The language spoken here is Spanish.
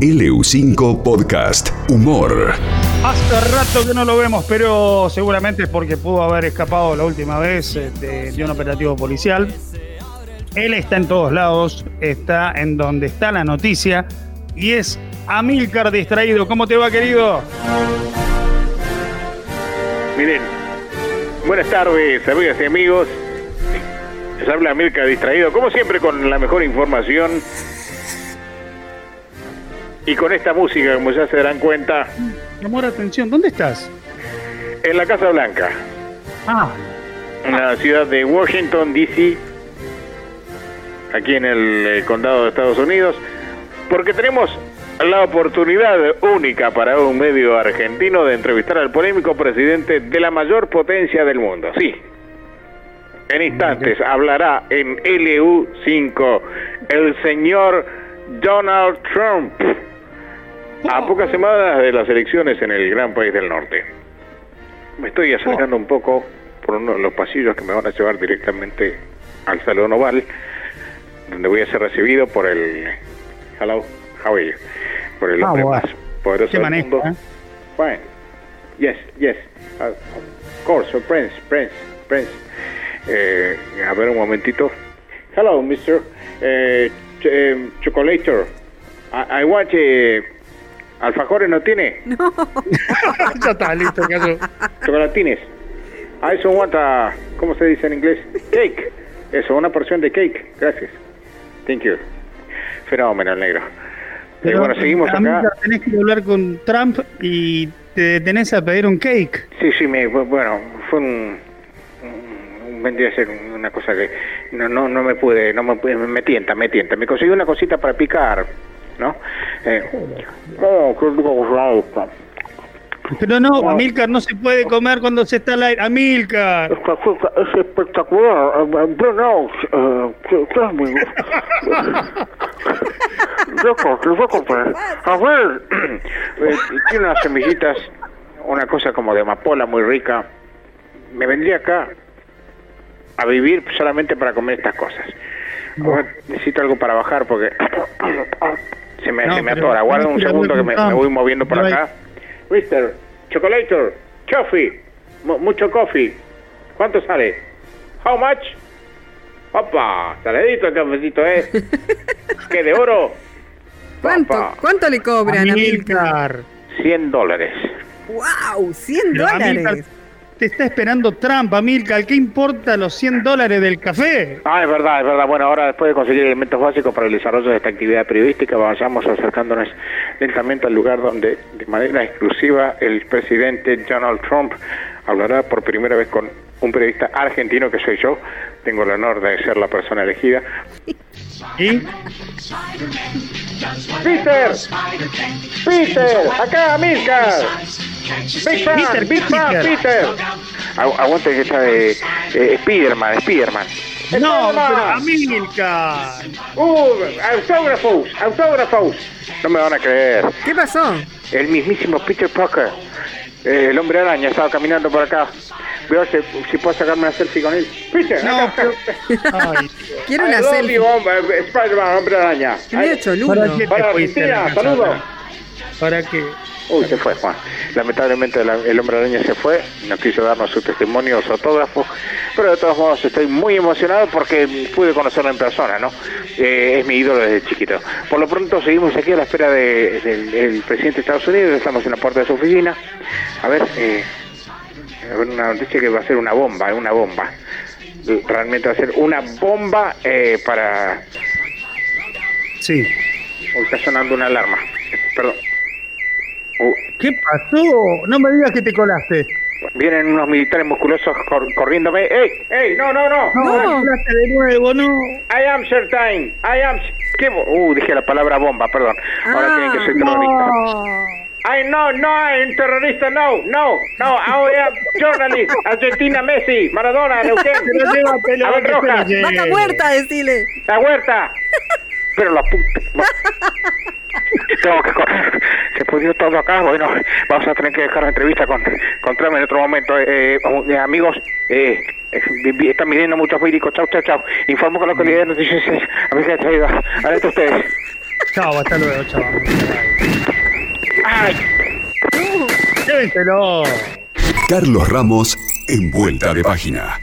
LU5 Podcast Humor. Hace rato que no lo vemos, pero seguramente es porque pudo haber escapado la última vez de, de un operativo policial. Él está en todos lados, está en donde está la noticia y es Amílcar distraído. ¿Cómo te va, querido? Miren, buenas tardes, amigas y amigos. Les habla Amílcar distraído, como siempre con la mejor información. Y con esta música, como ya se darán cuenta, la atención. ¿Dónde estás? en la Casa Blanca, Ah, en la ciudad de Washington, D.C., aquí en el eh, condado de Estados Unidos, porque tenemos la oportunidad única para un medio argentino de entrevistar al polémico presidente de la mayor potencia del mundo. Sí. En instantes hablará en LU5 el señor Donald Trump. A pocas semanas de las elecciones en el gran país del norte. Me estoy acercando un poco por uno de los pasillos que me van a llevar directamente al Salón Oval, donde voy a ser recibido por el... Hello, how are you? Por el Ah, hombre bueno. más poderoso Qué del manejo, mundo. ¿eh? Fine. Yes, yes. Uh, of course, Prince, Prince, Prince. Eh, a ver un momentito. Hello, Mr. Eh, ch eh, Chocolator. I, I want... Eh, ¿Alfajores no tiene? ya está, listo, caso. Chocolatines. I also want a... ¿Cómo se dice en inglés? Cake. Eso, una porción de cake. Gracias. Thank you. Fenómeno, el negro. Eh, bueno, seguimos acá. Tenés que hablar con Trump y te detenés a pedir un cake. Sí, sí, me, bu- bueno, fue un, un- vendría a ser una cosa que no, no, no me pude, no me, pude- me tienta, me tienta. Me conseguí una cosita para picar, ¿no? Eh, oh, qué. Pero no, Amílcar, no se puede comer cuando se está al aire. Cosa es espectacular. Eh, eh, Bruno, eh, ¿qué- es mi-. A ver, tiene unas semillitas, una cosa como de amapola muy rica. Me vendría acá a vivir solamente para comer estas cosas. Ahora necesito algo para bajar porque se me, No, se me pero atora. Guarda un segundo que me, me voy moviendo por acá. Mister, Chocolator, Coffee, mu- mucho coffee. ¿Cuánto sale? How much? Opa, saladito el cafecito, ¿eh? ¿Qué, de oro? ¿Cuánto. ¿Cuánto le cobran, Amílcar? Amílcar. 100 dólares. ¡Wow! ¡100 Pero, Amílcar, dólares! Te está esperando Trump, Amílcar. ¿Qué importa los 100 dólares del café? Ah, es verdad, es verdad. Bueno, ahora después de conseguir elementos básicos para el desarrollo de esta actividad periodística, avanzamos acercándonos lentamente al lugar donde, de manera exclusiva, el presidente Donald Trump hablará por primera vez con un periodista argentino que soy yo. Tengo el honor de ser la persona elegida. ¿Y? ¡Peter! ¡Peter! ¡Acá, Amílcar! ¡Big fan! Peter, ¡Big fan, Peter. Peter! Agu- Aguante que está de eh, Spiderman, Spiderman. No, pero Amílcar. ¡Uh! ¡Autógrafos! ¡Autógrafos! No me van a creer. ¿Qué pasó? El mismísimo Peter Parker, eh, el hombre araña, estaba caminando por acá. Veo si, si puedo sacarme una selfie con él. Peter, No, acá. pero... Ay, Quiero una selfie. Spider-Man, hombre araña. ¿Qué Ay, cholulo? ¿Para qué Para Argentina, saludos. ¿Para qué? Uy, se fue, Juan. Lamentablemente la- el hombre araña se fue, no quiso darnos su testimonio, su autógrafo, pero de todos modos estoy muy emocionado porque pude conocerlo en persona, ¿no? Eh, es mi ídolo desde chiquito. Por lo pronto seguimos aquí a la espera de- del del presidente de Estados Unidos, estamos en la puerta de su oficina. A ver, eh, a ver una noticia que va a ser una bomba, una bomba. Realmente va a ser una bomba eh, para... Sí. Está sonando una alarma. Perdón. ¿Qué pasó? No me digas que te colaste. Vienen unos militares musculosos cor- corriéndome. ¡Ey! ¡Ey! ¡No, no, no! No, No. de nuevo, no. I am certain. I am... ¿Qué? Uh, dije la palabra bomba, perdón. Ahora Ah, tienen que ser terrorista. no. I no, no, I'm terrorista, no, no, no, I am journalist. Argentina, Messi, Maradona, Neuquén. Llévatelo, Abel Rojas. Vaca muerta, decile. La huerta. Pero la puta... Tengo que correr. Se pudrió todo acá. Bueno, vamos a tener que dejar la entrevista con, con Trump en otro momento. Eh, eh, amigos, eh, eh, vi- están midiendo muchos médicos. Chau, chau, chau. Informo con la calidad de noticias. A ver qué ha traído. Adelante ustedes. Chao, hasta luego, chao. ¡Ay! Llévenselo. Carlos Ramos en vuelta de página.